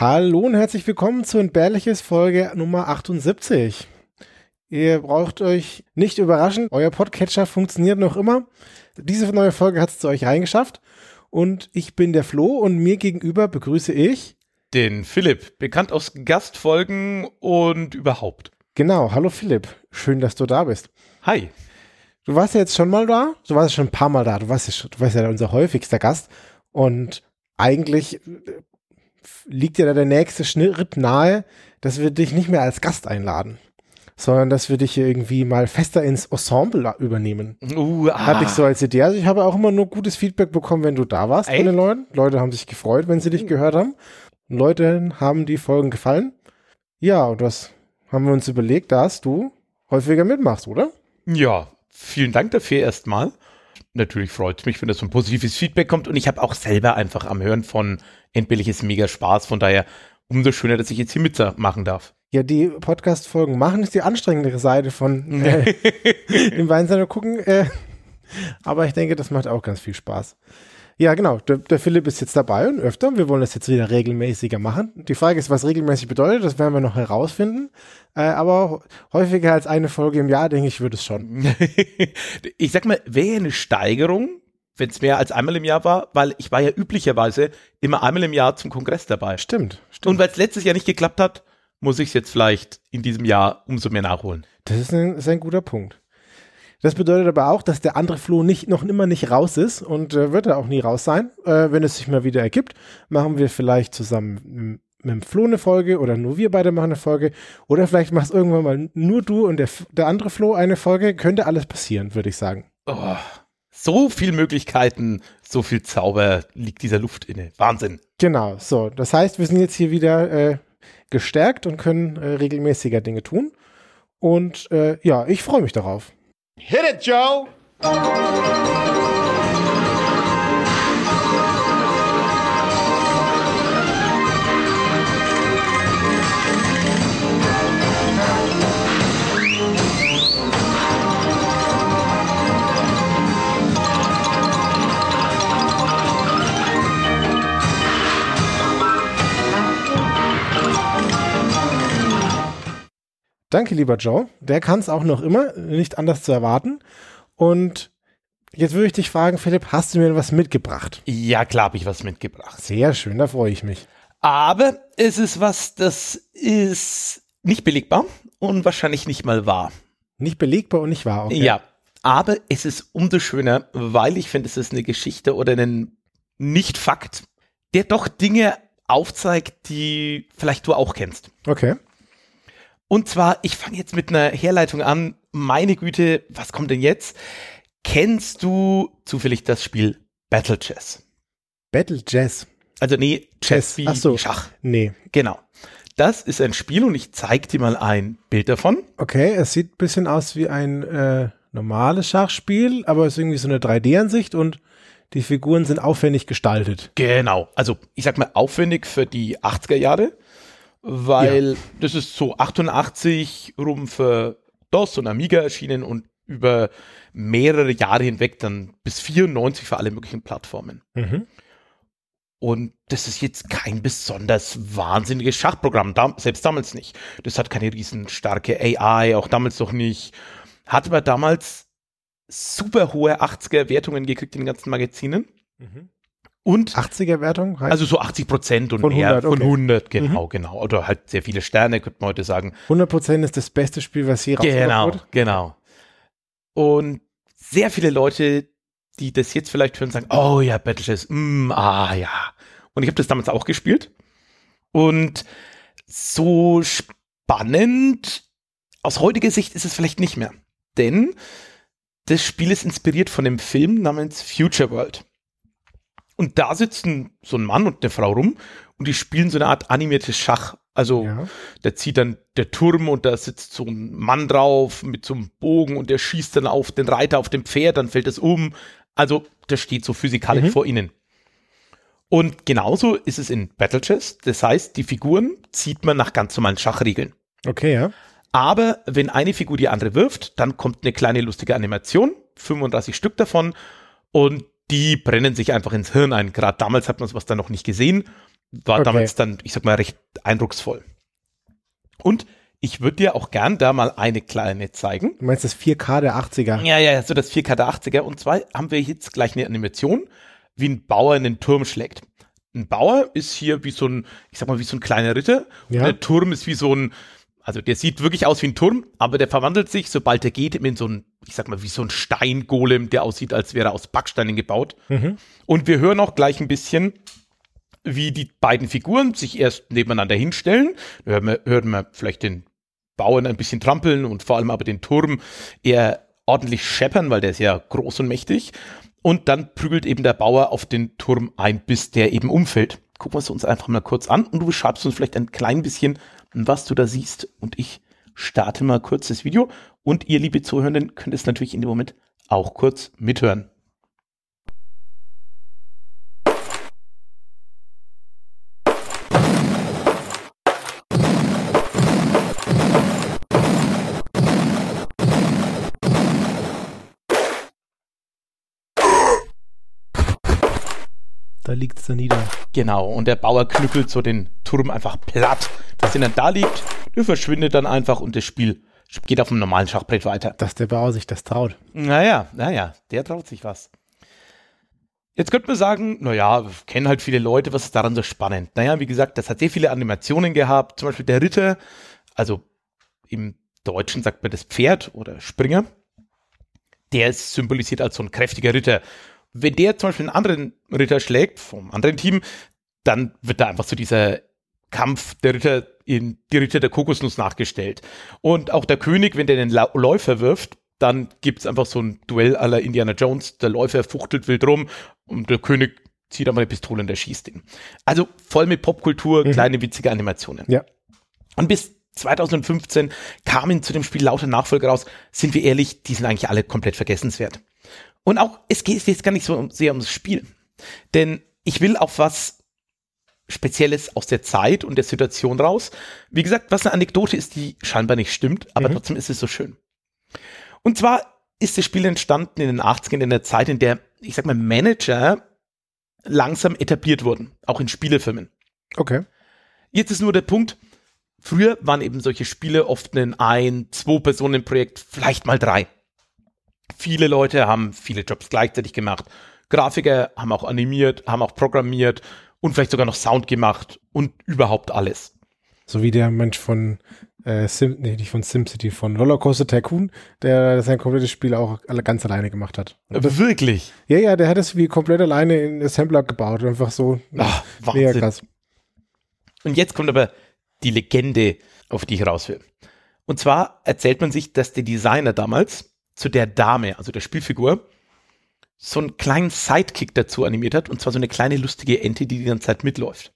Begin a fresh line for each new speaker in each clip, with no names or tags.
Hallo und herzlich willkommen zu Entbehrliches Folge Nummer 78. Ihr braucht euch nicht überraschen, euer Podcatcher funktioniert noch immer. Diese neue Folge hat es zu euch reingeschafft und ich bin der Flo und mir gegenüber begrüße ich
den Philipp, bekannt aus Gastfolgen und überhaupt.
Genau, hallo Philipp, schön, dass du da bist.
Hi.
Du warst ja jetzt schon mal da, du warst ja schon ein paar Mal da, du warst ja, schon, du warst ja unser häufigster Gast und eigentlich liegt ja da der nächste Schritt nahe, dass wir dich nicht mehr als Gast einladen, sondern dass wir dich hier irgendwie mal fester ins Ensemble übernehmen.
Uh, ah.
Hatte ich so als Idee. Also ich habe auch immer nur gutes Feedback bekommen, wenn du da warst
Echt?
von den Leuten. Leute haben sich gefreut, wenn sie dich gehört haben. Leute haben die Folgen gefallen. Ja, und das haben wir uns überlegt, dass du häufiger mitmachst, oder?
Ja, vielen Dank dafür erstmal. Natürlich freut es mich, wenn das so ein positives Feedback kommt und ich habe auch selber einfach am Hören von Endbilliges mega Spaß. Von daher umso schöner, dass ich jetzt hier mitmachen darf.
Ja, die Podcast-Folgen machen ist die anstrengendere Seite von äh, dem Weinsender gucken. Äh, aber ich denke, das macht auch ganz viel Spaß. Ja, genau. Der, der Philipp ist jetzt dabei und öfter. Wir wollen das jetzt wieder regelmäßiger machen. Die Frage ist, was regelmäßig bedeutet. Das werden wir noch herausfinden. Äh, aber häufiger als eine Folge im Jahr, denke ich, wird es schon.
ich sag mal, wäre eine Steigerung, wenn es mehr als einmal im Jahr war, weil ich war ja üblicherweise immer einmal im Jahr zum Kongress dabei.
Stimmt. stimmt.
Und weil es letztes Jahr nicht geklappt hat, muss ich es jetzt vielleicht in diesem Jahr umso mehr nachholen.
Das ist ein, ist ein guter Punkt. Das bedeutet aber auch, dass der andere Flo nicht, noch immer nicht raus ist und äh, wird er auch nie raus sein. Äh, wenn es sich mal wieder ergibt, machen wir vielleicht zusammen mit dem Flo eine Folge oder nur wir beide machen eine Folge oder vielleicht machst irgendwann mal nur du und der, der andere Flo eine Folge. Könnte alles passieren, würde ich sagen.
Oh, so viel Möglichkeiten, so viel Zauber liegt dieser Luft inne. Wahnsinn.
Genau, so. Das heißt, wir sind jetzt hier wieder äh, gestärkt und können äh, regelmäßiger Dinge tun. Und äh, ja, ich freue mich darauf.
Hit it, Joe!
Danke, lieber Joe. Der kann es auch noch immer, nicht anders zu erwarten. Und jetzt würde ich dich fragen, Philipp, hast du mir was mitgebracht?
Ja, klar habe ich was mitgebracht.
Sehr schön, da freue ich mich.
Aber es ist was, das ist nicht belegbar und wahrscheinlich nicht mal wahr.
Nicht belegbar und nicht wahr, okay.
Ja, aber es ist umso schöner, weil ich finde, es ist eine Geschichte oder ein Nicht-Fakt, der doch Dinge aufzeigt, die vielleicht du auch kennst.
Okay.
Und zwar, ich fange jetzt mit einer Herleitung an. Meine Güte, was kommt denn jetzt? Kennst du zufällig das Spiel Battle Chess?
Battle Jazz.
Also nee, Chess,
Chess.
wie,
Ach so.
Schach.
Nee.
Genau. Das ist ein Spiel und ich zeige dir mal ein Bild davon.
Okay, es sieht ein bisschen aus wie ein äh, normales Schachspiel, aber es ist irgendwie so eine 3D-Ansicht und die Figuren sind aufwendig gestaltet.
Genau. Also ich sag mal aufwendig für die 80er Jahre, weil das ist so 88 rum für DOS und Amiga erschienen und über mehrere Jahre hinweg dann bis 94 für alle möglichen Plattformen.
Mhm.
Und das ist jetzt kein besonders wahnsinniges Schachprogramm, da, selbst damals nicht. Das hat keine riesen starke AI, auch damals noch nicht. Hat aber damals super hohe 80er Wertungen gekriegt in den ganzen Magazinen.
Mhm.
Und
80er Wertung? heißt
also so 80 Prozent und
Von
mehr
100,
von
okay. Mhm.
100, genau, genau. Oder halt sehr viele Sterne, könnte man heute sagen.
100% ist das beste Spiel, was rausgebracht
Genau,
wurde.
genau. Und sehr viele Leute, die das jetzt vielleicht hören, sagen, oh ja, Battle Chess, mm, ah ja. Und ich habe das damals auch gespielt. Und so spannend aus heutiger Sicht ist es vielleicht nicht mehr. Denn das Spiel ist inspiriert von einem Film namens Future World. Und da sitzen so ein Mann und eine Frau rum und die spielen so eine Art animiertes Schach. Also
Ja.
da zieht dann der Turm und da sitzt so ein Mann drauf mit so einem Bogen und der schießt dann auf den Reiter auf dem Pferd, dann fällt es um. Also das steht so physikalisch
Mhm.
vor ihnen. Und genauso ist es in Battle Chess. Das heißt, die Figuren zieht man nach ganz normalen Schachregeln.
Okay, ja.
Aber wenn eine Figur die andere wirft, dann kommt eine kleine lustige Animation, 35 Stück davon, und die brennen sich einfach ins Hirn ein. Gerade damals hat man sowas dann noch nicht gesehen. war
Okay.
damals dann, ich sag mal, recht eindrucksvoll. Und ich würde dir auch gern da mal eine kleine zeigen.
Du meinst das 4K der 80er?
Ja, ja, so das 4K der 80er. Und zwar haben wir jetzt gleich eine Animation, wie ein Bauer einen Turm schlägt. Ein Bauer ist hier wie so ein, ich sag mal, wie so ein kleiner Ritter.
Ja.
Und der Turm ist wie so ein, also der sieht wirklich aus wie ein Turm, aber der verwandelt sich, sobald er geht, in so ein, ich sag mal, wie so ein Steingolem, der aussieht, als wäre er aus Backsteinen gebaut.
Mhm.
Und wir hören auch gleich ein bisschen, wie die beiden Figuren sich erst nebeneinander hinstellen. Da hören wir, hören wir vielleicht den Bauern ein bisschen trampeln und vor allem aber den Turm eher ordentlich scheppern, weil der ist ja groß und mächtig. Und dann prügelt eben der Bauer auf den Turm ein, bis der eben umfällt. Gucken wir es uns einfach mal kurz an und du beschreibst uns vielleicht ein klein bisschen, was du da siehst. Und ich starte mal kurz das Video. Und ihr, liebe Zuhörenden, könnt es natürlich in dem Moment auch kurz mithören.
Da liegt es da nieder.
Genau, und der Bauer knüppelt so den Turm einfach platt, dass er dann da liegt, der verschwindet dann einfach und das Spiel geht auf dem normalen Schachbrett weiter.
Dass der Bauer sich das traut.
Naja, naja, der traut sich was. Jetzt könnte man sagen, naja, kennen halt viele Leute, was ist daran so spannend? Naja, wie gesagt, das hat sehr viele Animationen gehabt, zum Beispiel der Ritter, also im Deutschen sagt man das Pferd oder Springer, der ist symbolisiert als so ein kräftiger Ritter. Wenn der zum Beispiel einen anderen Ritter schlägt, vom anderen Team, dann wird da einfach so dieser Kampf der Ritter in die Ritter der Kokosnuss nachgestellt. Und auch der König, wenn der den La Läufer wirft, dann gibt es einfach so ein Duell aller Indiana Jones. Der Läufer fuchtelt wild rum und der König zieht einmal eine Pistole und erschießt ihn. Also voll mit Popkultur, kleine witzige Animationen.
Ja.
Und bis 2015 kamen zu dem Spiel lauter Nachfolger raus. Sind wir ehrlich, die sind eigentlich alle komplett vergessenswert. Und auch, es geht jetzt gar nicht so sehr ums Spiel. Denn ich will auf was Spezielles aus der Zeit und der Situation raus. Wie gesagt, was eine Anekdote ist, die scheinbar nicht stimmt, aber trotzdem ist es so schön. Und zwar ist das Spiel entstanden in den 80ern, in der Zeit, in der, ich sag mal, Manager langsam etabliert wurden, auch in Spielefirmen.
Okay.
Jetzt ist nur der Punkt, früher waren eben solche Spiele oft ein ein, zwei Personen Projekt, vielleicht mal drei. Viele Leute haben viele Jobs gleichzeitig gemacht. Grafiker haben auch animiert, haben auch programmiert und vielleicht sogar noch Sound gemacht und überhaupt alles.
So wie der Mensch von äh, Sim, nee, nicht von SimCity, von Rollercoaster Tycoon, der sein komplettes Spiel auch alle ganz alleine gemacht hat.
Aber wirklich.
Ja, ja, der hat das wie komplett alleine in Assembler gebaut. Einfach so.
Ach,
mega
Wahnsinn.
krass.
Und jetzt kommt aber die Legende, auf die ich raus will. Und zwar erzählt man sich, dass der Designer damals zu der Dame, also der Spielfigur, so einen kleinen Sidekick dazu animiert hat, und zwar so eine kleine lustige Ente, die die ganze Zeit mitläuft.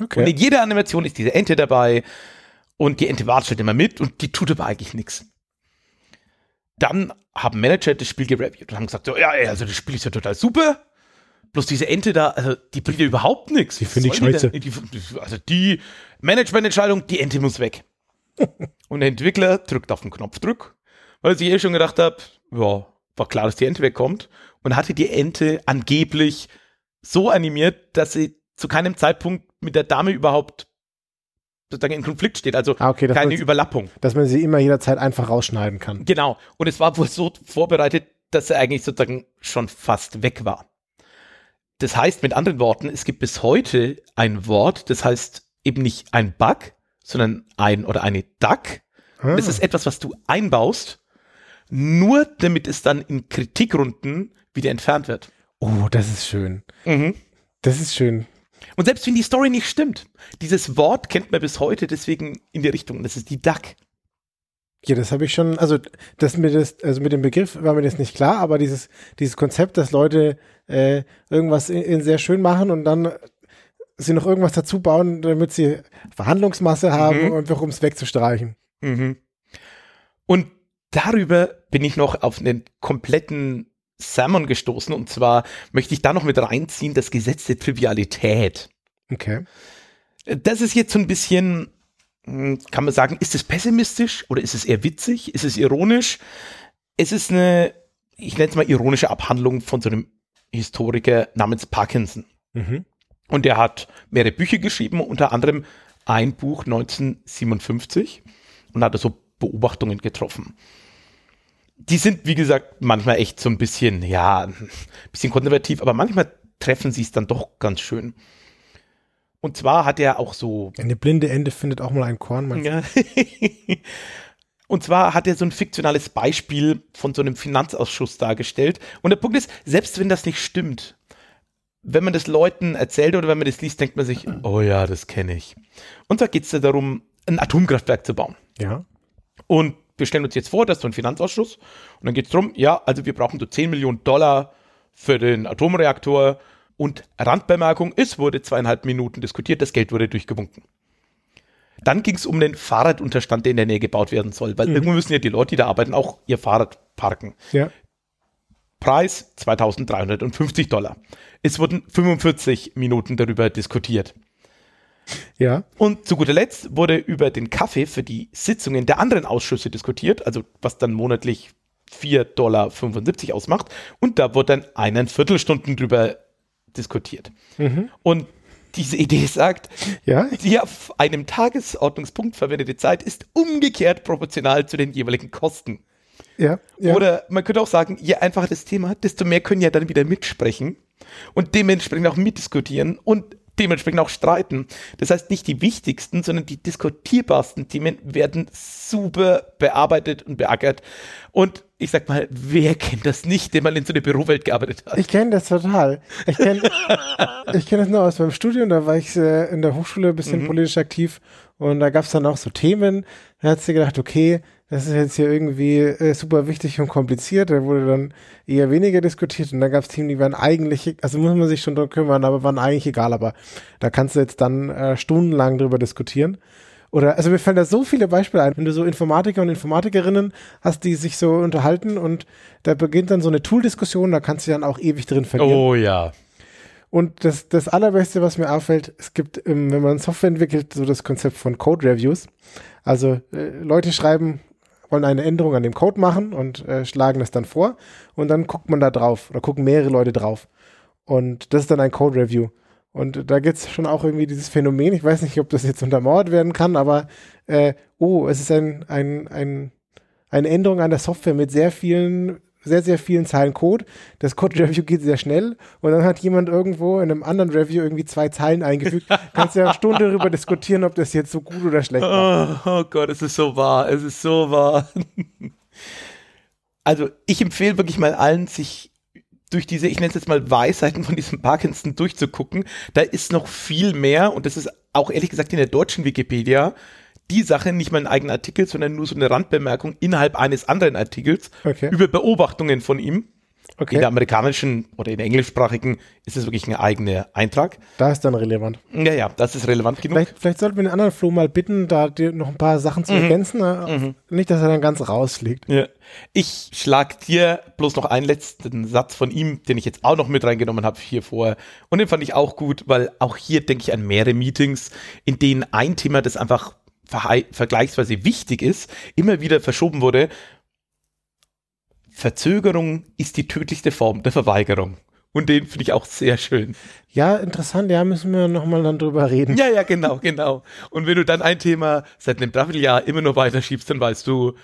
Und
Okay.
in jeder Animation ist diese Ente dabei und die Ente watschelt immer mit und die tut aber eigentlich nichts. Dann haben Manager das Spiel gereviewt und haben gesagt, so, ja, ey, also das Spiel ist ja total super. Bloß diese Ente da, also die bringt ja überhaupt nichts.
Die finde ich scheiße.
Die, also die Managemententscheidung, die Ente muss weg. und der Entwickler drückt auf den Knopfdruck, weil sich eh schon gedacht hat, ja, war klar, dass die Ente wegkommt. Und hatte die Ente angeblich so animiert, dass sie zu keinem Zeitpunkt mit der Dame überhaupt sozusagen in Konflikt steht. Also
Ah, okay,
keine
heißt-
Überlappung.
Dass man sie immer jederzeit einfach rausschneiden kann.
Genau. Und es war wohl so vorbereitet, dass er eigentlich sozusagen schon fast weg war. Das heißt, mit anderen Worten, es gibt bis heute ein Wort, das heißt eben nicht ein Bug, sondern ein oder eine Duck.
Ah,
Das ist etwas, was du einbaust, nur damit es dann in Kritikrunden wieder entfernt wird.
oh, das ist schön. Das ist schön.
Und selbst wenn die Story nicht stimmt, dieses Wort kennt man bis heute deswegen in die Richtung. Das ist die Duck.
Ja, das habe ich schon, also das mit das, also mit dem Begriff war mir das nicht klar, aber dieses, dieses Konzept, dass Leute äh, irgendwas in, in sehr schön machen und dann sie noch irgendwas dazu bauen, damit sie Verhandlungsmasse haben
Mhm.
und um es wegzustreichen.
Und darüber bin ich noch auf einen kompletten Sermon gestoßen. Und zwar möchte ich da noch mit reinziehen, das Gesetz der Trivialität.
Okay.
Das ist jetzt so ein bisschen, hm, kann man sagen, ist es pessimistisch oder ist es eher witzig? Ist es ironisch? Es ist eine, ich nenne es mal ironische Abhandlung von so einem Historiker namens Parkinson.
Mhm.
Und er hat mehrere Bücher geschrieben, unter anderem ein Buch 1957 und hat so Beobachtungen getroffen. Die sind, wie gesagt, manchmal echt so ein bisschen, ja, ein bisschen konservativ, aber manchmal treffen sie es dann doch ganz schön. Und zwar hat er auch so.
Eine blinde Ende findet auch mal ein Korn.
Ja. Und zwar hat er so ein fiktionales Beispiel von so einem Finanzausschuss dargestellt. Und der Punkt ist, selbst wenn das nicht stimmt, wenn man das Leuten erzählt oder wenn man das liest, denkt man sich, oh ja, das kenne ich. Und zwar geht es da darum, ein Atomkraftwerk zu bauen.
Ja.
Und wir stellen uns jetzt vor, das ist so ein Finanzausschuss. Und dann geht es darum, ja, also wir brauchen so 10 Millionen Dollar für den Atomreaktor. Und Randbemerkung, es wurde zweieinhalb Minuten diskutiert, das Geld wurde durchgewunken. Dann ging es um den Fahrradunterstand, der in der Nähe gebaut werden soll, weil mhm. irgendwo müssen ja die Leute, die da arbeiten, auch ihr Fahrrad parken.
Ja.
Preis 2350 Dollar. Es wurden 45 Minuten darüber diskutiert.
Ja.
Und zu guter Letzt wurde über den Kaffee für die Sitzungen der anderen Ausschüsse diskutiert, also was dann monatlich 4,75 Dollar ausmacht. Und da wurde dann einen Viertelstunden drüber diskutiert. Mhm. Und diese Idee sagt, ja? die auf einem Tagesordnungspunkt verwendete Zeit ist umgekehrt proportional zu den jeweiligen Kosten.
Ja, ja.
Oder man könnte auch sagen, je einfacher das Thema, desto mehr können ja dann wieder mitsprechen und dementsprechend auch mitdiskutieren und dementsprechend auch streiten. Das heißt, nicht die wichtigsten, sondern die diskutierbarsten Themen werden super bearbeitet und beackert. Und ich sag mal, wer kennt das nicht, der mal in so einer Bürowelt gearbeitet hat?
Ich kenne das total. Ich kenne ich kenn das nur aus meinem Studium, da war ich äh, in der Hochschule ein bisschen mhm. politisch aktiv und da gab es dann auch so Themen. Da hat sie gedacht, okay, das ist jetzt hier irgendwie äh, super wichtig und kompliziert. Da wurde dann eher weniger diskutiert und dann gab es Themen, die waren eigentlich, also muss man sich schon drum kümmern, aber waren eigentlich egal. Aber da kannst du jetzt dann äh, stundenlang drüber diskutieren. Oder, also mir fallen da so viele Beispiele ein, wenn du so Informatiker und Informatikerinnen hast, die sich so unterhalten und da beginnt dann so eine Tool-Diskussion, da kannst du dann auch ewig drin verlieren.
Oh ja.
Und das, das Allerbeste, was mir auffällt, es gibt, ähm, wenn man Software entwickelt, so das Konzept von Code Reviews. Also äh, Leute schreiben wollen eine Änderung an dem Code machen und äh, schlagen das dann vor und dann guckt man da drauf oder gucken mehrere Leute drauf. Und das ist dann ein Code Review. Und da gibt es schon auch irgendwie dieses Phänomen, ich weiß nicht, ob das jetzt untermauert werden kann, aber äh, oh, es ist ein, ein, ein, eine Änderung an der Software mit sehr vielen sehr, sehr vielen Zeilen Code. Das Code-Review geht sehr schnell und dann hat jemand irgendwo in einem anderen Review irgendwie zwei Zeilen eingefügt. Kannst ja eine Stunde darüber diskutieren, ob das jetzt so gut oder schlecht
war. Oh, oh Gott, es ist so wahr, es ist so wahr. Also ich empfehle wirklich mal allen, sich durch diese, ich nenne es jetzt mal Weisheiten von diesem Parkinson durchzugucken. Da ist noch viel mehr und das ist auch ehrlich gesagt in der deutschen Wikipedia die Sache, nicht mal ein eigener Artikel, sondern nur so eine Randbemerkung innerhalb eines anderen Artikels okay. über Beobachtungen von ihm. Okay. In der amerikanischen oder in der englischsprachigen ist es wirklich ein eigener Eintrag.
Da ist dann relevant.
Ja, ja, das ist relevant genug.
Vielleicht, vielleicht sollten wir den anderen Flo mal bitten, da dir noch ein paar Sachen zu mhm. ergänzen. Mhm. Nicht, dass er dann ganz rausfliegt.
Ja. Ich schlag dir bloß noch einen letzten Satz von ihm, den ich jetzt auch noch mit reingenommen habe hier vor. Und den fand ich auch gut, weil auch hier denke ich an mehrere Meetings, in denen ein Thema, das einfach vergleichsweise wichtig ist, immer wieder verschoben wurde. Verzögerung ist die tödlichste Form der Verweigerung. Und den finde ich auch sehr schön.
Ja, interessant, ja, müssen wir nochmal dann drüber reden.
Ja, ja, genau, genau. Und wenn du dann ein Thema seit einem Dreivierteljahr immer nur weiter schiebst, dann weißt du,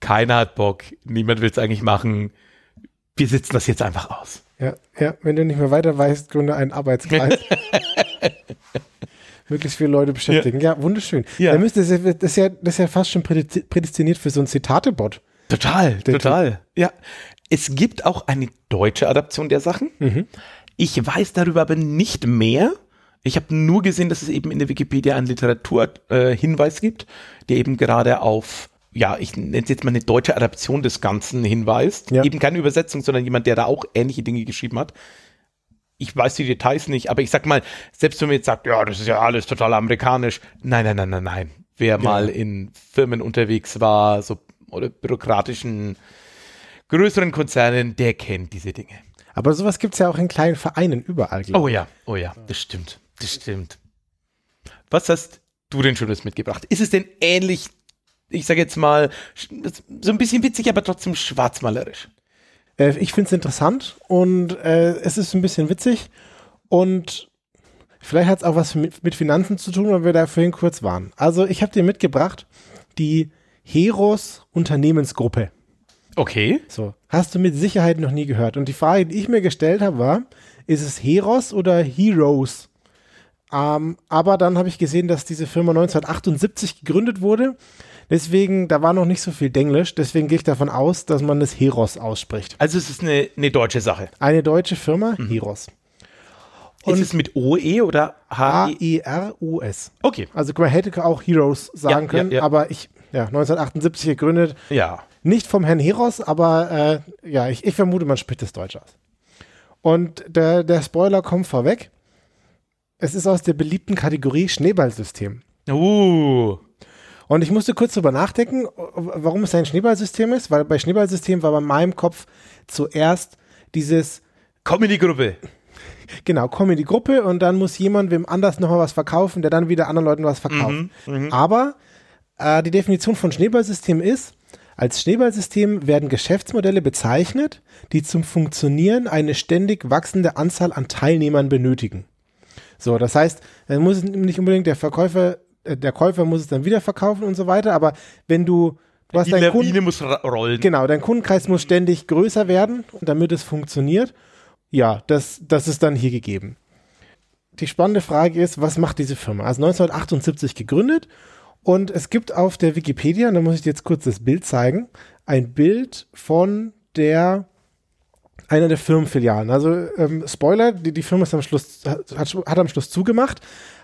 keiner hat Bock, niemand will es eigentlich machen. Wir sitzen das jetzt einfach aus.
Ja, ja, wenn du nicht mehr weiter weißt, gründe einen Arbeitskreis. möglichst viele Leute beschäftigen. Ja, ja wunderschön. Ja. Da müsste, das, ist ja, das ist ja fast schon prädestiniert für so ein Zitate-Bot.
Total, total. Ja. Es gibt auch eine deutsche Adaption der Sachen. Mhm. Ich weiß darüber aber nicht mehr. Ich habe nur gesehen, dass es eben in der Wikipedia einen Literaturhinweis äh, gibt, der eben gerade auf, ja, ich nenne es jetzt mal eine deutsche Adaption des Ganzen hinweist. Ja. Eben keine Übersetzung, sondern jemand, der da auch ähnliche Dinge geschrieben hat ich weiß die Details nicht, aber ich sag mal, selbst wenn man jetzt sagt, ja, das ist ja alles total amerikanisch, nein, nein, nein, nein, nein. Wer ja. mal in Firmen unterwegs war, so oder bürokratischen größeren Konzernen, der kennt diese Dinge.
Aber sowas gibt es ja auch in kleinen Vereinen überall.
Oh ja, oh ja, das stimmt, das stimmt. Was hast du denn Schönes mitgebracht? Ist es denn ähnlich, ich sage jetzt mal, so ein bisschen witzig, aber trotzdem schwarzmalerisch?
Äh, ich finde es interessant und äh, es ist ein bisschen witzig und Vielleicht hat es auch was mit, mit Finanzen zu tun, weil wir da vorhin kurz waren. Also ich habe dir mitgebracht die Heros Unternehmensgruppe.
Okay.
So, hast du mit Sicherheit noch nie gehört. Und die Frage, die ich mir gestellt habe, war, ist es Heros oder Heroes? Ähm, aber dann habe ich gesehen, dass diese Firma 1978 gegründet wurde. Deswegen, da war noch nicht so viel Denglisch. Deswegen gehe ich davon aus, dass man das Heros ausspricht.
Also es ist eine, eine deutsche Sache.
Eine deutsche Firma, Heros. Und-
ist es mit OE oder HE?
H-E-R-O-S.
Okay.
Also man hätte auch Heroes sagen
Ja,
können,
ja, ja.
aber ich, ja, 1978 gegründet.
Ja.
Nicht vom Herrn Heros, aber äh, ja, ich, ich vermute, man spricht es Deutsch aus. Und der, der Spoiler kommt vorweg. Es ist aus der beliebten Kategorie Schneeballsystem.
Uh.
Und ich musste kurz drüber nachdenken, warum es ein Schneeballsystem ist, weil bei Schneeballsystem war bei meinem Kopf zuerst dieses,
Comedy-Gruppe.
genau, komm in die Gruppe und dann muss jemand wem anders nochmal was verkaufen, der dann wieder anderen Leuten was verkauft. Aber äh, die Definition von Schneeballsystem ist, als Schneeballsystem werden Geschäftsmodelle bezeichnet, die zum Funktionieren eine ständig wachsende Anzahl an Teilnehmern benötigen. So, das heißt, dann muss es nicht unbedingt der Verkäufer, der Käufer muss es dann wieder verkaufen und so weiter, aber wenn du, du hast deinen Kunden,
muss rollen.
Genau, dein Kundenkreis muss ständig größer werden, damit es funktioniert. Ja, das, das ist dann hier gegeben. Die spannende Frage ist, was macht diese Firma? Also 1978 gegründet und es gibt auf der Wikipedia, und da muss ich dir jetzt kurz das Bild zeigen, ein Bild von der einer der Firmenfilialen. Also ähm, Spoiler, die, die Firma ist am Schluss, hat, hat am Schluss zugemacht,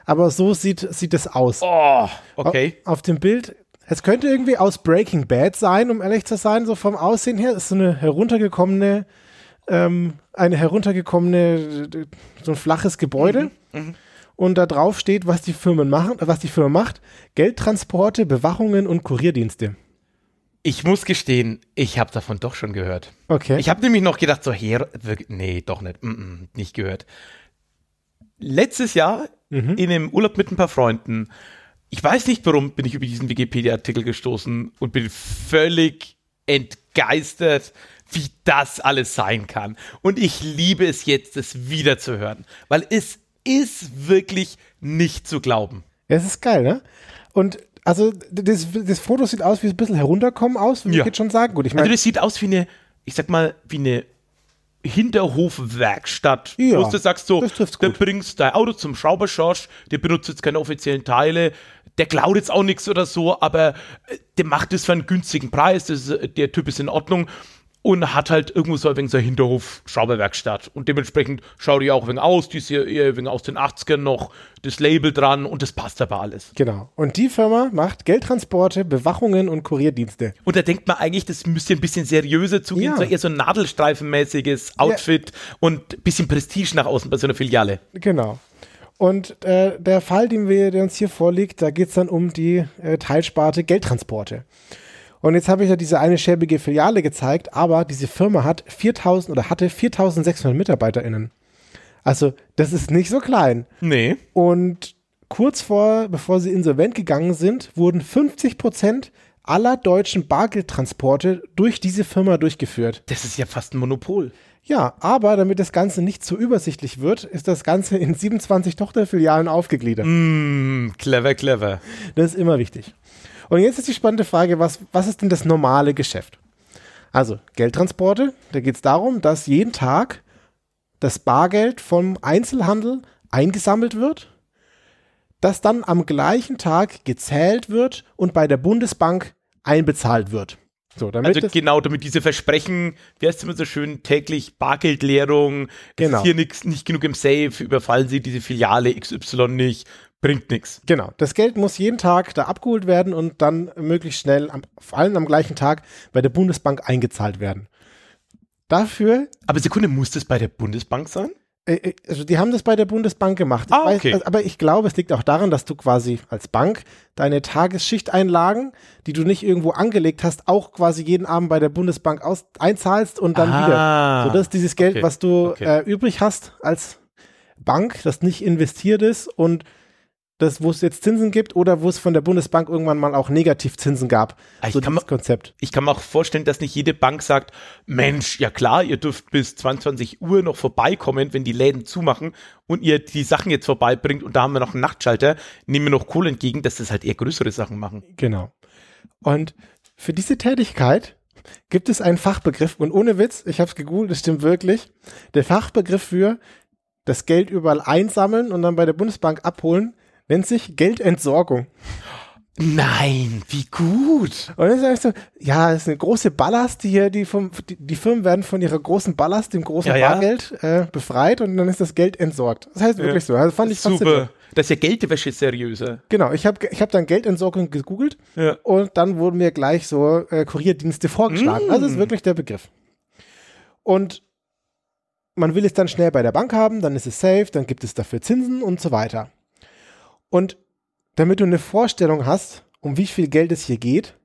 aber so sieht, sieht es aus.
Oh, okay.
Auf, auf dem Bild, es könnte irgendwie aus Breaking Bad sein, um ehrlich zu sein, so vom Aussehen her. Ist so eine heruntergekommene, ähm, eine heruntergekommene, so ein flaches Gebäude. Und da drauf steht, was die Firmen machen, was die Firma macht. Geldtransporte, Bewachungen und Kurierdienste.
Ich muss gestehen, ich habe davon doch schon gehört.
Okay.
Ich habe nämlich noch gedacht, so her, nee, doch nicht, mm, mm, nicht gehört. Letztes Jahr
Mhm.
in einem Urlaub mit ein paar Freunden, ich weiß nicht warum, bin ich über diesen Wikipedia-Artikel gestoßen und bin völlig entgeistert, wie das alles sein kann. Und ich liebe es jetzt, es wieder zu hören, weil es ist wirklich nicht zu glauben.
Es ist geil, ne? Und also das, das Foto sieht aus wie ein bisschen herunterkommen aus, würde
Ja.
ich jetzt schon sagen. Gut, ich
Also
meine,
das sieht aus wie eine, ich sag mal, wie eine Hinterhofwerkstatt.
Ja,
wo du sagst so, der bringst dein Auto zum Schrauberschorsch, der benutzt jetzt keine offiziellen Teile, der klaut jetzt auch nichts oder so, aber äh, der macht das für einen günstigen Preis, das ist, äh, der Typ ist in Ordnung und hat halt irgendwo so ein wenig so eine Hinterhof-Schrauberwerkstatt. Und dementsprechend schaut die auch ein wenig aus, die ist hier eher ein wenig aus den 80ern noch, das Label dran und das passt aber alles.
genau. Und die Firma macht Geldtransporte, Bewachungen und Kurierdienste.
Und da denkt man eigentlich, das müsste ein bisschen seriöser zugehen,
Ja.
so eher so ein nadelstreifenmäßiges Outfit und ein bisschen Prestige nach außen bei so einer Filiale.
Genau. Und äh, der Fall, den wir, der uns hier vorliegt, da geht es dann um die äh, Teilsparte Geldtransporte. Und jetzt habe ich ja diese eine schäbige Filiale gezeigt, aber diese Firma hat 4000 oder hatte 4600 MitarbeiterInnen. Also, das ist nicht so klein.
Nee.
Und kurz vor, bevor sie insolvent gegangen sind, wurden 50 Prozent aller deutschen Bargeldtransporte durch diese Firma durchgeführt.
Das ist ja fast ein Monopol.
Ja, aber damit das Ganze nicht zu übersichtlich wird, ist das Ganze in 27 Tochterfilialen aufgegliedert.
Mm, clever, clever.
Das ist immer wichtig. Und jetzt ist die spannende Frage, was, was ist denn das normale Geschäft? Also Geldtransporte, da geht es darum, dass jeden Tag das Bargeld vom Einzelhandel eingesammelt wird, das dann am gleichen Tag gezählt wird und bei der Bundesbank einbezahlt wird. So, damit
Also genau, damit diese Versprechen, wie heißt es immer so schön, täglich Bargeldleerung,
Genau.
ist hier nix, nicht genug im Safe, überfallen Sie diese Filiale XY nicht, bringt nichts.
Genau, das Geld muss jeden Tag da abgeholt werden und dann möglichst schnell, am, vor allem am gleichen Tag, bei der Bundesbank eingezahlt werden. Dafür,
Aber Sekunde, muss das bei der Bundesbank sein?
äh, äh, also die haben das bei der Bundesbank gemacht.
Ah, okay.
also, aber ich glaube, es liegt auch daran, dass du quasi als Bank deine Tagesschichteinlagen, die du nicht irgendwo angelegt hast, auch quasi jeden Abend bei der Bundesbank aus, einzahlst und dann
Ah,
wieder. So, das ist dieses Geld,
okay,
was du
okay.
äh, übrig hast als Bank, das nicht investiert ist und das, wo es jetzt Zinsen gibt oder wo es von der Bundesbank irgendwann mal auch Negativzinsen gab.
Ah, ich
so
kann
dieses
mir-
Konzept.
Ich kann mir auch vorstellen, dass nicht jede Bank sagt, Mensch, ja klar, ihr dürft bis 22 Uhr noch vorbeikommen, wenn die Läden zumachen und ihr die Sachen jetzt vorbeibringt und da haben wir noch einen Nachtschalter, nehmen wir noch Kohle entgegen, dass das halt eher größere Sachen machen.
Genau. Und für diese Tätigkeit gibt es einen Fachbegriff und ohne Witz, ich habe es gegoogelt, das stimmt wirklich. Der Fachbegriff für das Geld überall einsammeln und dann bei der Bundesbank abholen nennt sich Geldentsorgung.
Nein, wie gut.
Und dann sage ich so, ja, das ist eine große Ballast, die hier, die vom, die, die Firmen werden von ihrer großen Ballast, dem großen
Ja, ja.
Bargeld, äh, befreit und dann ist das Geld entsorgt. Das heißt wirklich so. Also fand ich.
Super. Das ist ja Geldwäsche seriöser.
Genau, ich habe ich hab dann Geldentsorgung gegoogelt
Ja.
und dann wurden mir gleich so äh, Kurierdienste vorgeschlagen.
Mm.
Also ist wirklich der Begriff. Und man will es dann schnell bei der Bank haben, dann ist es safe, dann gibt es dafür Zinsen und so weiter. Und damit du eine Vorstellung hast, um wie viel Geld es hier geht,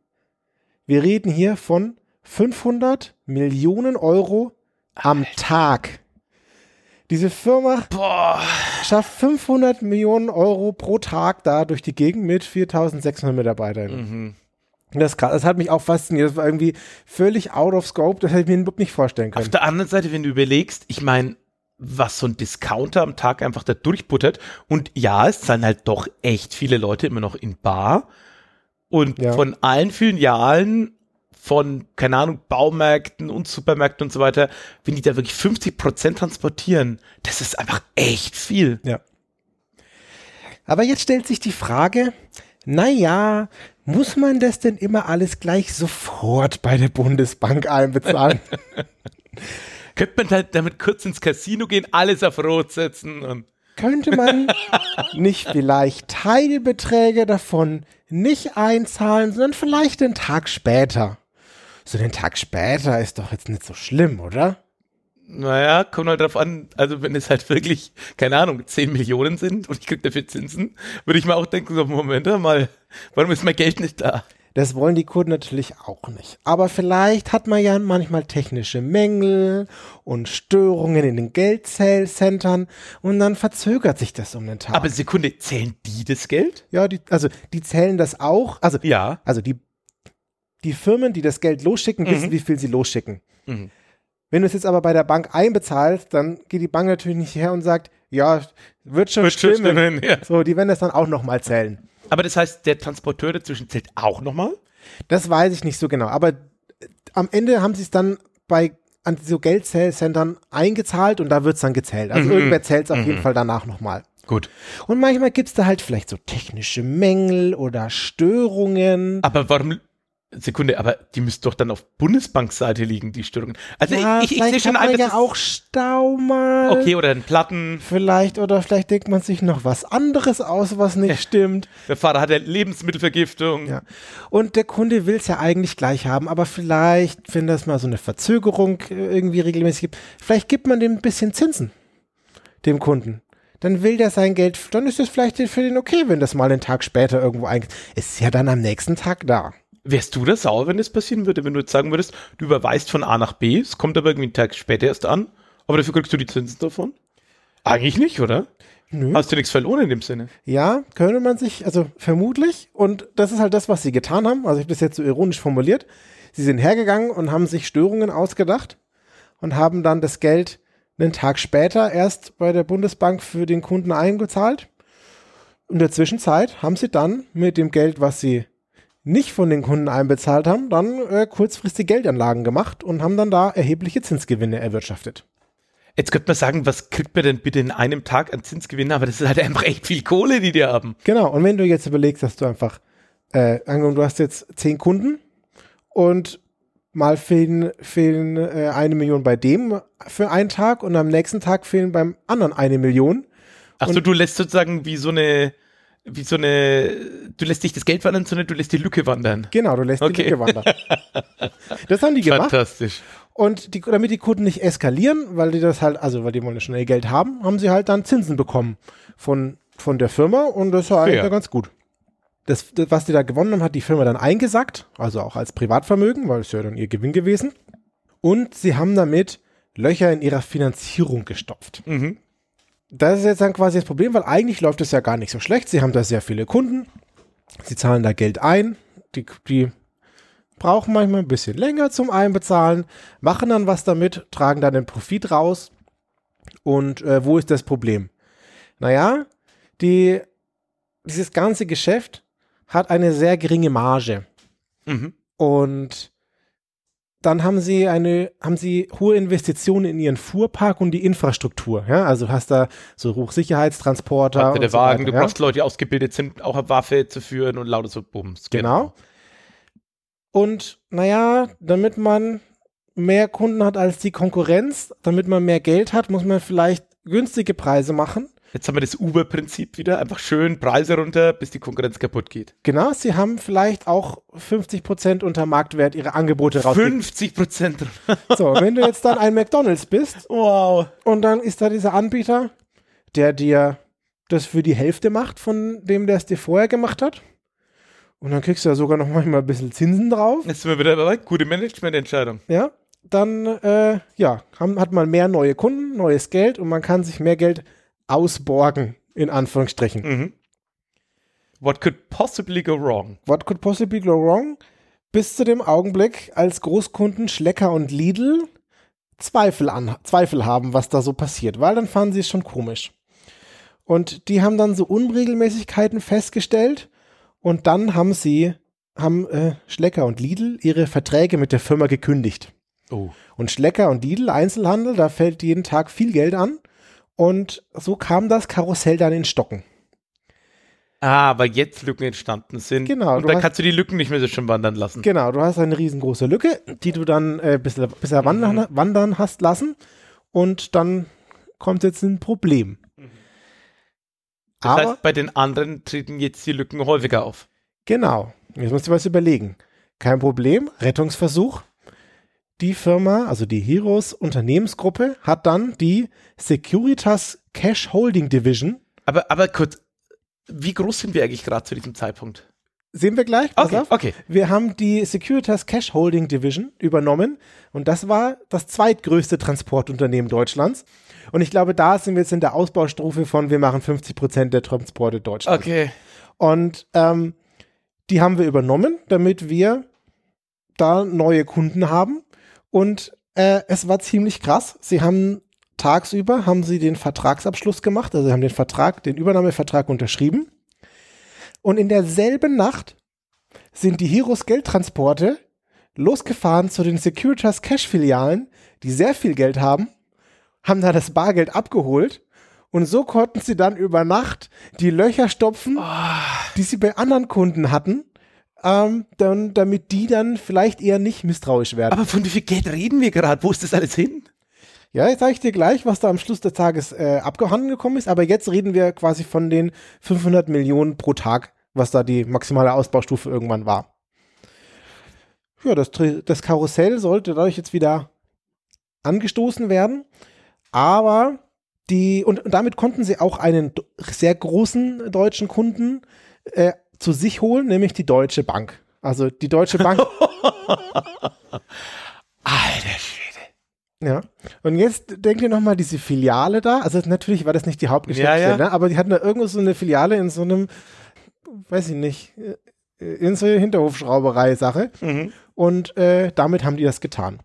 wir reden hier von 500 Millionen Euro am Tag. Diese Firma
Boah.
schafft 500 Millionen Euro pro Tag da durch die Gegend mit 4600 Mitarbeitern.
Mhm.
Das, das hat mich auch fasziniert. Das war irgendwie völlig out of scope. Das hätte ich mir überhaupt nicht vorstellen
Auf
können.
der anderen Seite, wenn du überlegst, ich meine, was so ein Discounter am Tag einfach da durchbuttert. Und ja, es zahlen halt doch echt viele Leute immer noch in Bar. Und
Ja.
von allen Filialen von, keine Ahnung, Baumärkten und Supermärkten und so weiter, wenn die da wirklich 50 Prozent transportieren, das ist einfach echt viel.
Ja. Aber jetzt stellt sich die Frage, naja, muss man das denn immer alles gleich sofort bei der Bundesbank einbezahlen?
Könnte man halt damit kurz ins Casino gehen, alles auf Rot setzen und
Könnte man nicht vielleicht Teilbeträge davon nicht einzahlen, sondern vielleicht den Tag später? So den Tag später ist doch jetzt nicht so schlimm, oder?
Naja, kommt halt drauf an, also wenn es halt wirklich, keine Ahnung, 10 Millionen sind und ich krieg dafür Zinsen, würde ich mir auch denken, so, Moment mal, warum ist mein Geld nicht da?
Das wollen die Kunden natürlich auch nicht. Aber vielleicht hat man ja manchmal technische Mängel und Störungen in den Geldcentern und dann verzögert sich das um den Tag.
Aber Sekunde, zählen die das Geld?
ja, die, also die zählen das auch. Also,
Ja.
also die, die Firmen, die das Geld losschicken,
Mhm.
wissen, wie viel sie losschicken.
Mhm.
Wenn du es jetzt aber bei der Bank einbezahlst, dann geht die Bank natürlich nicht her und sagt, ja, wird schon
Wird
stimmen.
stimmen, ja.
So, die werden das dann auch nochmal zählen.
Aber das heißt, der Transporteur dazwischen zählt auch nochmal?
Das weiß ich nicht so genau, aber äh, am Ende haben sie es dann bei an so Geldzählcentern eingezahlt und da wird es dann gezählt. Also
Mhm.
irgendwer zählt es auf jeden Fall danach nochmal.
Gut.
Und manchmal gibt es da halt vielleicht so technische Mängel oder Störungen.
Aber warum, Sekunde, aber die müssten doch dann auf Bundesbankseite liegen, die Störungen. Also
ja,
ich, ich, ich sehe schon ein,
ja auch Stau mal.
okay, oder ein Platten,
Vielleicht oder vielleicht denkt man sich noch was anderes aus, was nicht stimmt.
der Fahrer hat ja Lebensmittelvergiftung.
Ja. Und der Kunde will es ja eigentlich gleich haben, aber vielleicht, wenn das mal so eine Verzögerung äh, irgendwie regelmäßig gibt, vielleicht gibt man dem ein bisschen Zinsen, dem Kunden. Dann will der sein Geld, dann ist es vielleicht für den okay, wenn das mal einen Tag später irgendwo eingeht. Ist ja dann am nächsten Tag da.
Wärst du da sauer, wenn das passieren würde, wenn du jetzt sagen würdest, du überweist von A nach B, es kommt aber irgendwie einen Tag später erst an, aber dafür kriegst du die Zinsen davon? Eigentlich nicht, oder?
Nö.
Hast du nichts verloren in dem Sinne?
Ja, könnte man sich, also vermutlich, und das ist halt das, was sie getan haben. Also ich habe das jetzt so ironisch formuliert. Sie sind hergegangen und haben sich Störungen ausgedacht und haben dann das Geld einen Tag später erst bei der Bundesbank für den Kunden eingezahlt. In der Zwischenzeit haben sie dann mit dem Geld, was sie nicht von den Kunden einbezahlt haben, dann äh, kurzfristig Geldanlagen gemacht und haben dann da erhebliche Zinsgewinne erwirtschaftet.
Jetzt könnte man sagen, was kriegt man denn bitte in einem Tag an Zinsgewinn? Aber das ist halt einfach echt viel Kohle, die die haben.
Genau, und wenn du jetzt überlegst, dass du einfach, äh, angenommen, du hast jetzt zehn Kunden und mal fehlen, fehlen äh, eine Million bei dem für einen Tag und am nächsten Tag fehlen beim anderen eine Million.
Achso, du lässt sozusagen wie so eine, wie so eine, du lässt nicht das Geld wandern, sondern du lässt die Lücke wandern.
Genau, du lässt
Okay.
die Lücke wandern. Das haben die gemacht.
Fantastisch.
Und die, damit die Kunden nicht eskalieren, weil die das halt, also weil die wollen ja schnell Geld haben, haben sie halt dann Zinsen bekommen von, von der Firma und das war eigentlich ganz gut. Das, das, was die da gewonnen haben, hat die Firma dann eingesackt, also auch als Privatvermögen, weil es ja dann ihr Gewinn gewesen. Und sie haben damit Löcher in ihrer Finanzierung gestopft.
Mhm.
Das ist jetzt dann quasi das Problem, weil eigentlich läuft es ja gar nicht so schlecht. Sie haben da sehr viele Kunden. Sie zahlen da Geld ein. Die, die brauchen manchmal ein bisschen länger zum Einbezahlen, machen dann was damit, tragen dann den Profit raus. Und äh, wo ist das Problem? Naja, die, dieses ganze Geschäft hat eine sehr geringe Marge.
Mhm.
Und dann haben sie eine, haben sie hohe Investitionen in ihren Fuhrpark und die Infrastruktur. Ja, also du hast da so Hochsicherheitstransporter.
Warte, der
so
Wagen,
weiter,
du
ja?
brauchst Leute, die ausgebildet sind, auch eine Waffe zu führen und lauter so Bums.
Genau. Und naja, damit man mehr Kunden hat als die Konkurrenz, damit man mehr Geld hat, muss man vielleicht günstige Preise machen.
Jetzt haben wir das Uber-Prinzip wieder. Einfach schön Preise runter, bis die Konkurrenz kaputt geht.
Genau, sie haben vielleicht auch 50% unter Marktwert ihre Angebote rausgegeben.
50 Prozent.
So, wenn du jetzt dann ein McDonalds bist
Wow.
und dann ist da dieser Anbieter, der dir das für die Hälfte macht von dem, der es dir vorher gemacht hat. Und dann kriegst du ja sogar noch manchmal ein bisschen Zinsen drauf.
Jetzt sind wir wieder dabei. Gute Managemententscheidung.
ja, dann äh, ja, haben, hat man mehr neue Kunden, neues Geld und man kann sich mehr Geld ausborgen, in Anführungsstrichen.
Mhm. What could possibly go wrong?
What could possibly go wrong? Bis zu dem Augenblick, als Großkunden Schlecker und Lidl Zweifel, an, Zweifel haben, was da so passiert, weil dann fanden sie es schon komisch. Und die haben dann so Unregelmäßigkeiten festgestellt und dann haben sie, haben äh, Schlecker und Lidl ihre Verträge mit der Firma gekündigt.
Oh.
Und Schlecker und Lidl, Einzelhandel, da fällt jeden Tag viel Geld an. Und so kam das Karussell dann in Stocken.
Ah, weil jetzt Lücken entstanden sind.
Genau,
Und dann
hast-
kannst du die Lücken nicht mehr so schön wandern lassen.
Genau, du hast eine riesengroße Lücke, die du dann äh, bis, bis er wandern, wandern hast lassen. Und dann kommt jetzt ein Problem.
Das
Aber,
heißt, bei den anderen treten jetzt die Lücken häufiger auf.
genau, jetzt musst du was überlegen. Kein Problem, Rettungsversuch. Die Firma, also die Heroes Unternehmensgruppe, hat dann die Securitas Cash Holding Division.
Aber, aber kurz, wie groß sind wir eigentlich gerade zu diesem Zeitpunkt?
Sehen wir gleich. Pass
Okay,
auf.
okay.
Wir haben die Securitas Cash Holding Division übernommen und das war das zweitgrößte Transportunternehmen Deutschlands. Und ich glaube, da sind wir jetzt in der Ausbaustufe von wir machen 50 Prozent der Transporte Deutschlands.
Okay.
Und ähm, die haben wir übernommen, damit wir da neue Kunden haben. Und äh, es war ziemlich krass. Sie haben tagsüber haben sie den Vertragsabschluss gemacht, also sie haben den Vertrag, den Übernahmevertrag unterschrieben. Und in derselben Nacht sind die Heroes Geldtransporte losgefahren zu den Securitas Cash Filialen, die sehr viel Geld haben, haben da das Bargeld abgeholt und so konnten sie dann über Nacht die Löcher stopfen, die sie bei anderen Kunden hatten, ähm, dann, damit die dann vielleicht eher nicht misstrauisch werden.
Aber von wie viel Geld reden wir gerade? Wo ist das alles hin?
Ja, jetzt sage ich dir gleich, was da am Schluss des Tages äh, abgehandelt gekommen ist, aber jetzt reden wir quasi von den 500 Millionen pro Tag, was da die maximale Ausbaustufe irgendwann war. Ja, das, das Karussell sollte dadurch jetzt wieder angestoßen werden, aber die, und, und damit konnten sie auch einen sehr großen deutschen Kunden äh, zu sich holen, nämlich die Deutsche Bank. Also die Deutsche Bank
Alter Schwede.
Ja. Und jetzt denkt ihr nochmal diese Filiale da. Also natürlich war das nicht die Hauptgeschäftsstelle,
Ja, ja.
Ne? aber die hatten da irgendwo so eine Filiale in so einem, weiß ich nicht, äh, in so einer Hinterhofschrauberei-Sache.
Mhm.
Und äh, damit haben die das getan.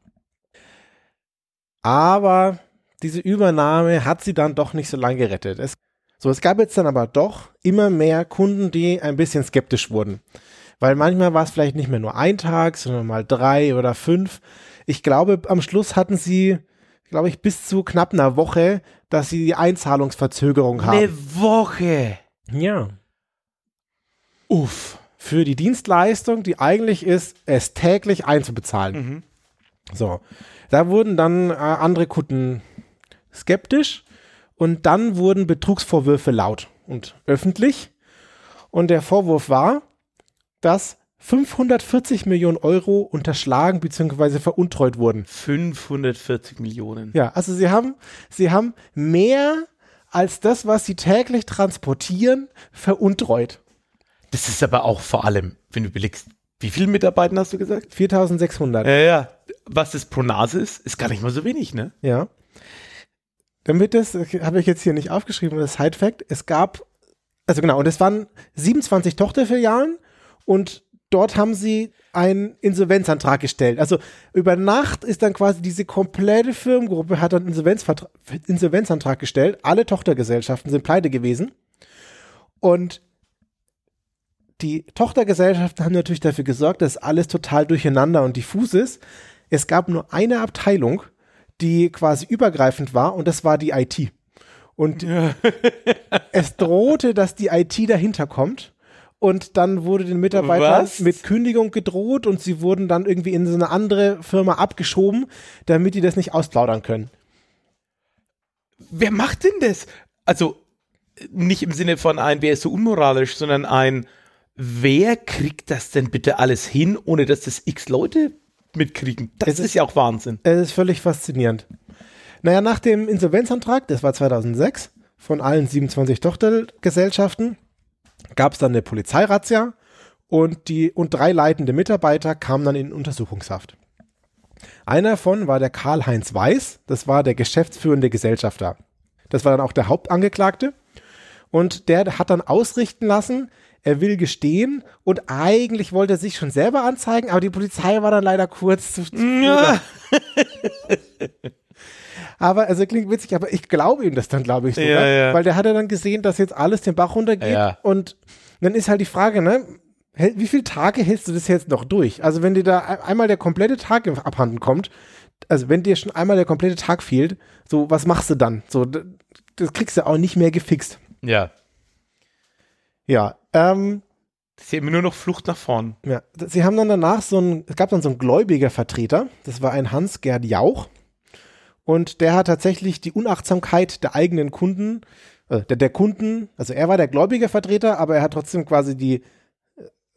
Aber diese Übernahme hat sie dann doch nicht so lange gerettet. Es, so, es gab jetzt dann aber doch immer mehr Kunden, die ein bisschen skeptisch wurden. Weil manchmal war es vielleicht nicht mehr nur ein Tag, sondern mal drei oder fünf. Ich glaube, am Schluss hatten sie, glaube ich, bis zu knapp einer Woche, dass sie die Einzahlungsverzögerung haben.
Eine Woche.
Ja. Uff. Für die Dienstleistung, die eigentlich ist, es täglich einzubezahlen.
Mhm.
So. Da wurden dann äh, andere Kunden skeptisch und dann wurden Betrugsvorwürfe laut und öffentlich. Und der Vorwurf war, dass 540 Millionen Euro unterschlagen bzw. veruntreut wurden.
540 Millionen.
Ja, also sie haben, sie haben mehr als das, was sie täglich transportieren, veruntreut.
Das ist aber auch vor allem, wenn du überlegst, wie viele Mitarbeiter hast du gesagt?
4600.
Ja, ja. Was das pro Nase ist, ist gar nicht mal so wenig, ne?
Ja. Damit das, habe ich jetzt hier nicht aufgeschrieben, das Side Fact, es gab, also genau, und es waren 27 Tochterfilialen und dort haben sie einen Insolvenzantrag gestellt. Also über Nacht ist dann quasi diese komplette Firmengruppe hat einen Insolvenzantrag gestellt. Alle Tochtergesellschaften sind pleite gewesen. Und die Tochtergesellschaften haben natürlich dafür gesorgt, dass alles total durcheinander und diffus ist. Es gab nur eine Abteilung, die quasi übergreifend war und das war die IT. Und ja. es drohte, dass die IT dahinter kommt. Und dann wurde den Mitarbeitern Was? mit Kündigung gedroht und sie wurden dann irgendwie in so eine andere Firma abgeschoben, damit die das nicht ausplaudern können.
Wer macht denn das? Also nicht im Sinne von ein, wer ist so unmoralisch, sondern ein, wer kriegt das denn bitte alles hin, ohne dass das x Leute mitkriegen? Das ist, ist, ja auch Wahnsinn.
Es ist völlig faszinierend. Naja, nach dem Insolvenzantrag, das war 2006, von allen 27 Tochtergesellschaften, gab es dann eine Polizeirazzia und, die, und drei leitende Mitarbeiter kamen dann in Untersuchungshaft. Einer davon war der Karl-Heinz Weiß, das war der geschäftsführende Gesellschafter. Das war dann auch der Hauptangeklagte. Und der hat dann ausrichten lassen, er will gestehen und eigentlich wollte er sich schon selber anzeigen, aber die Polizei war dann leider kurz zu. Ja. aber, also klingt witzig, aber ich glaube ihm das dann, glaube ich, sogar, ja, ja. weil der hat ja dann gesehen, dass jetzt alles den Bach runtergeht ja. und dann ist halt die Frage, ne, wie viele Tage hältst du das jetzt noch durch? Also wenn dir da einmal der komplette Tag abhanden kommt, also wenn dir schon einmal der komplette Tag fehlt, so was machst du dann? So, das kriegst du auch nicht mehr gefixt.
Ja.
Ja, ähm,
das ist ja immer nur noch Flucht nach vorn.
Ja, sie haben dann danach so ein, es gab dann so einen gläubiger Vertreter, das war ein Hans-Gerd Jauch. Und der hat tatsächlich die Unachtsamkeit der eigenen Kunden, äh, der, der Kunden, also er war der gläubiger Vertreter, aber er hat trotzdem quasi die,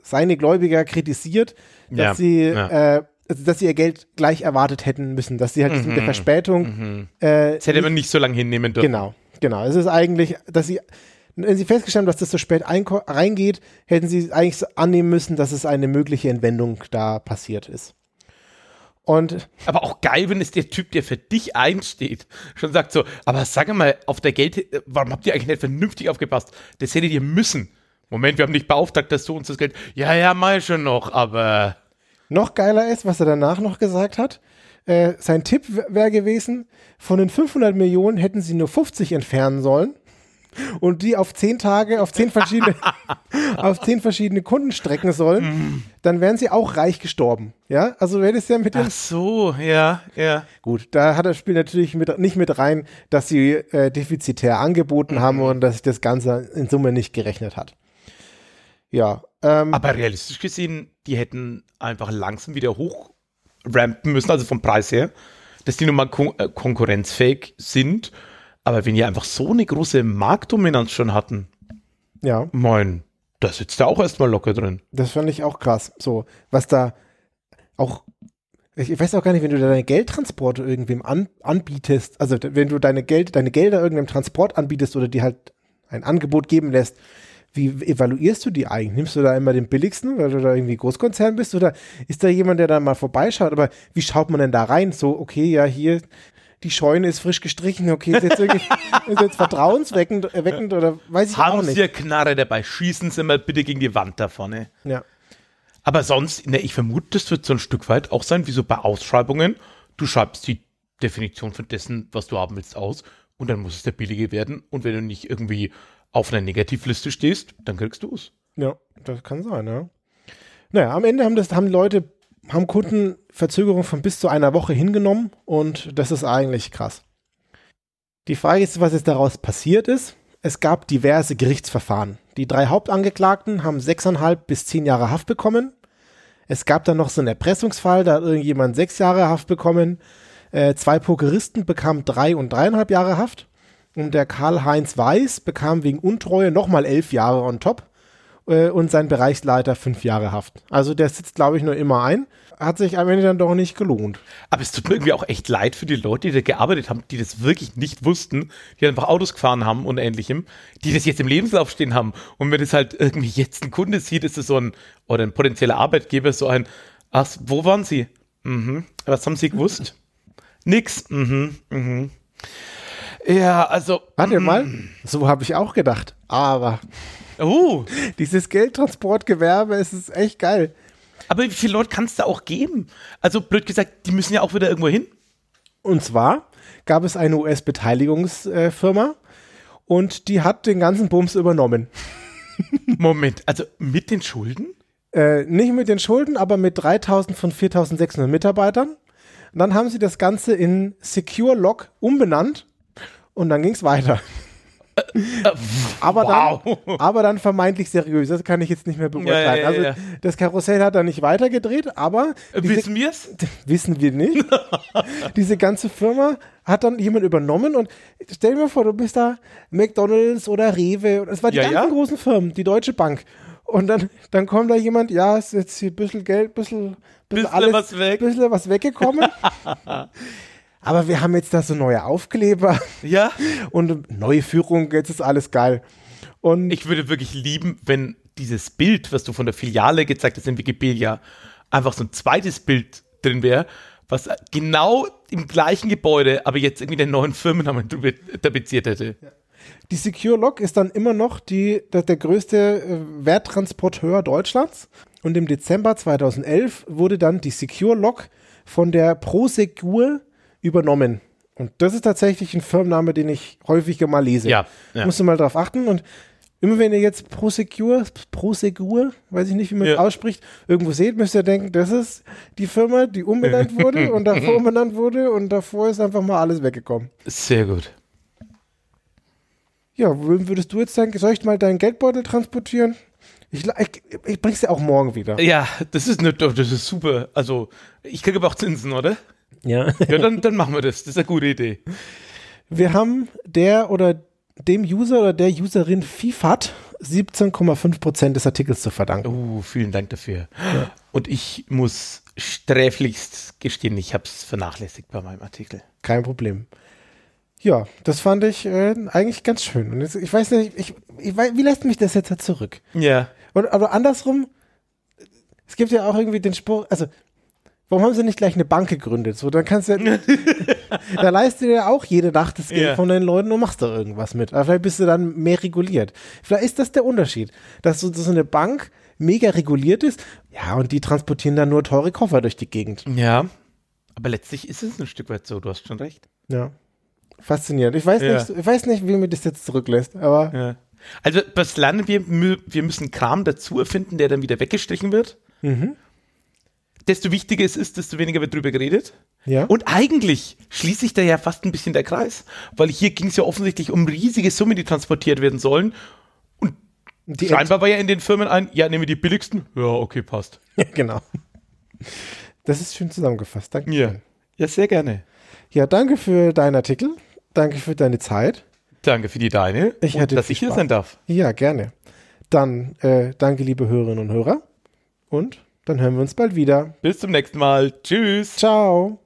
seine Gläubiger kritisiert, dass ja, sie, ja. Äh, dass sie ihr Geld gleich erwartet hätten müssen, dass sie halt mhm, mit der Verspätung. Mhm.
Äh, das hätte man nicht so lange hinnehmen dürfen.
Genau, genau. Es ist eigentlich, dass sie wenn sie festgestellt haben, dass das so spät reingeht, hätten sie eigentlich annehmen müssen, dass es eine mögliche Entwendung da passiert ist. Und
aber auch geil, wenn es der Typ, der für dich einsteht, schon sagt so, aber sag mal, auf der Geld, warum habt ihr eigentlich nicht vernünftig aufgepasst? Das hättet ihr müssen. Moment, wir haben nicht beauftragt, dass du uns das Geld. Ja, ja, mal schon noch, aber.
Noch geiler ist, was er danach noch gesagt hat. Äh, sein Tipp wäre gewesen, von den 500 Millionen hätten sie nur 50 entfernen sollen und die auf zehn Tage, auf zehn verschiedene, auf zehn verschiedene Kunden strecken sollen, dann wären sie auch reich gestorben. Ja, also wäre das ja mit dem.
Ach so, ja, ja.
Gut, da hat das Spiel natürlich mit, nicht mit rein, dass sie äh, defizitär angeboten mhm. haben und dass sich das Ganze in Summe nicht gerechnet hat. Ja.
Ähm, Aber realistisch gesehen, die hätten einfach langsam wieder hochrampen müssen, also vom Preis her, dass die nun mal kon äh, konkurrenzfähig sind aber wenn ihr einfach so eine große Marktdominanz schon hatten,
ja.
Moin, da sitzt er auch erstmal locker drin.
Das fand ich auch krass. So, was da auch, ich weiß auch gar nicht, wenn du deine Geldtransporte irgendwem an, anbietest, also wenn du deine Geld, deine Gelder irgendeinem Transport anbietest oder die halt ein Angebot geben lässt, wie evaluierst du die eigentlich? Nimmst du da immer den billigsten, weil du da irgendwie Großkonzern bist? Oder ist da jemand, der da mal vorbeischaut? Aber wie schaut man denn da rein? So, okay, ja, hier, die Scheune ist frisch gestrichen, okay, ist jetzt wirklich ist jetzt vertrauensweckend erweckend oder weiß ich
Haben
auch nicht. Haben
Sie Knarre dabei, schießen Sie mal bitte gegen die Wand da vorne.
Ja.
Aber sonst, ne, ich vermute, das wird so ein Stück weit auch sein, wie so bei Ausschreibungen. Du schreibst die Definition von dessen, was du haben willst, aus und dann muss es der billige werden. Und wenn du nicht irgendwie auf einer Negativliste stehst, dann kriegst du es.
Ja, das kann sein, ja. Naja, am Ende haben das haben Leute haben Kunden Verzögerung von bis zu einer Woche hingenommen und das ist eigentlich krass. Die Frage ist, was jetzt daraus passiert ist. Es gab diverse Gerichtsverfahren. Die drei Hauptangeklagten haben sechseinhalb bis zehn Jahre Haft bekommen. Es gab dann noch so einen Erpressungsfall, da hat irgendjemand sechs Jahre Haft bekommen. Äh, zwei Pokeristen bekamen drei und dreieinhalb Jahre Haft. Und der Karl-Heinz Weiß bekam wegen Untreue nochmal elf Jahre on top äh, und sein Bereichsleiter fünf Jahre Haft. Also der sitzt, glaube ich, nur immer ein. Hat sich am Ende dann doch nicht gelohnt.
Aber es tut mir irgendwie auch echt leid für die Leute, die da gearbeitet haben, die das wirklich nicht wussten, die einfach Autos gefahren haben und ähnlichem, die das jetzt im Lebenslauf stehen haben. Und wenn das halt irgendwie jetzt ein Kunde sieht, ist es so ein, oder ein potenzieller Arbeitgeber so ein, ach, wo waren Sie? Mhm. Was haben Sie gewusst? Nix. Mhm. Mhm. Ja, also.
Warte mal, so habe ich auch gedacht. Aber
Oh,
dieses Geldtransportgewerbe, es ist echt geil.
aber wie viele Leute kann es da auch geben? Also, blöd gesagt, die müssen ja auch wieder irgendwo hin.
Und zwar gab es eine US-Beteiligungsfirma und die hat den ganzen Bums übernommen.
Moment, also mit den Schulden?
Äh, nicht mit den Schulden, aber mit 3000 von 4600 Mitarbeitern. Und dann haben sie das Ganze in Secure Lock umbenannt und dann ging es weiter. aber,
wow.
dann, aber dann vermeintlich seriös. Das kann ich jetzt nicht mehr beurteilen.
Ja, ja, ja,
also das Karussell hat da nicht weitergedreht, aber diese,
Wissen wir es?
wissen wir nicht. diese ganze Firma hat dann jemand übernommen und stell dir mal vor, du bist da McDonalds oder Rewe. Es war die ganzen großen Firmen, die Deutsche Bank. Und dann, dann kommt da jemand, ja, ist jetzt hier ein bisschen Geld, bisschen, bisschen,
Bisschen
alles,
was weg.
bisschen was weggekommen. Aber wir haben jetzt da so neue Aufkleber
Ja.
und neue Führung, jetzt ist alles geil. Und
Ich würde wirklich lieben, wenn dieses Bild, was du von der Filiale gezeigt hast in Wikipedia, einfach so ein zweites Bild drin wäre, was genau im gleichen Gebäude, aber jetzt irgendwie den neuen Firmennamen tapeziert hätte.
Die Secure Lock ist dann immer noch die, der, der größte äh, Werttransporteur Deutschlands. Und im Dezember 2011 wurde dann die Secure Lock von der Prosegur übernommen. Und das ist tatsächlich ein Firmenname, den ich häufiger mal lese.
Ja, ja.
Musst du mal drauf achten. Und immer wenn ihr jetzt Prosegur, Prosegur, weiß ich nicht, wie man es
Ja.
ausspricht, irgendwo seht, müsst ihr denken, das ist die Firma, die umbenannt wurde und davor umbenannt wurde und davor ist einfach mal alles weggekommen.
Sehr gut.
Ja, würdest du jetzt sagen, soll ich mal deinen Geldbeutel transportieren? Ich, ich, ich bring's dir auch morgen wieder.
Ja, das ist, ne, das ist super. Also, ich kriege aber auch Zinsen, oder?
Ja.
Ja, dann, dann machen wir das. Das ist eine gute Idee.
Wir haben der oder dem User oder der Userin FIFAT 17,5% des Artikels zu verdanken.
Oh, vielen Dank dafür. Und ich muss sträflichst gestehen, ich habe es vernachlässigt bei meinem Artikel.
Kein Problem. Ja, das fand ich äh, eigentlich ganz schön. Und jetzt, ich weiß nicht, ich, ich weiß, wie lässt mich das jetzt halt zurück?
Ja.
Und, aber andersrum, es gibt ja auch irgendwie den Spruch, also, warum haben sie nicht gleich eine Bank gegründet? So, dann kannst du ja, da leistet du ja auch jede Nacht das Geld
Ja.
von deinen Leuten und machst da irgendwas mit. Aber vielleicht bist du dann mehr reguliert. Vielleicht ist das der Unterschied, dass so, so eine Bank mega reguliert ist. Ja, und die transportieren dann nur teure Koffer durch die Gegend.
Ja. Aber letztlich ist es ein Stück weit so, du hast schon recht.
Ja. Faszinierend. Ich weiß,
Ja.
nicht, ich weiß nicht, wie mir das jetzt zurücklässt, aber
Ja. Also, was lernen wir? Wir müssen Kram dazu erfinden, der dann wieder weggestrichen wird. Desto wichtiger es ist, desto weniger wird drüber geredet.
ja.
Und eigentlich schließt sich da ja fast ein bisschen der Kreis, weil hier ging es ja offensichtlich um riesige Summen, die transportiert werden sollen.
die
Scheinbar war ja in den Firmen ein, ja, nehmen wir die billigsten. Ja, okay, passt.
genau. Das ist schön zusammengefasst. Danke.
Ja. Ja, sehr gerne.
Ja, danke für deinen Artikel. Danke für deine Zeit.
Danke für die deine.
Ich
und
hatte
dass ich hier sein darf.
Ja, gerne. Dann äh, danke, liebe Hörerinnen und Hörer. Und dann hören wir uns bald wieder.
Bis zum nächsten Mal. Tschüss.
Ciao.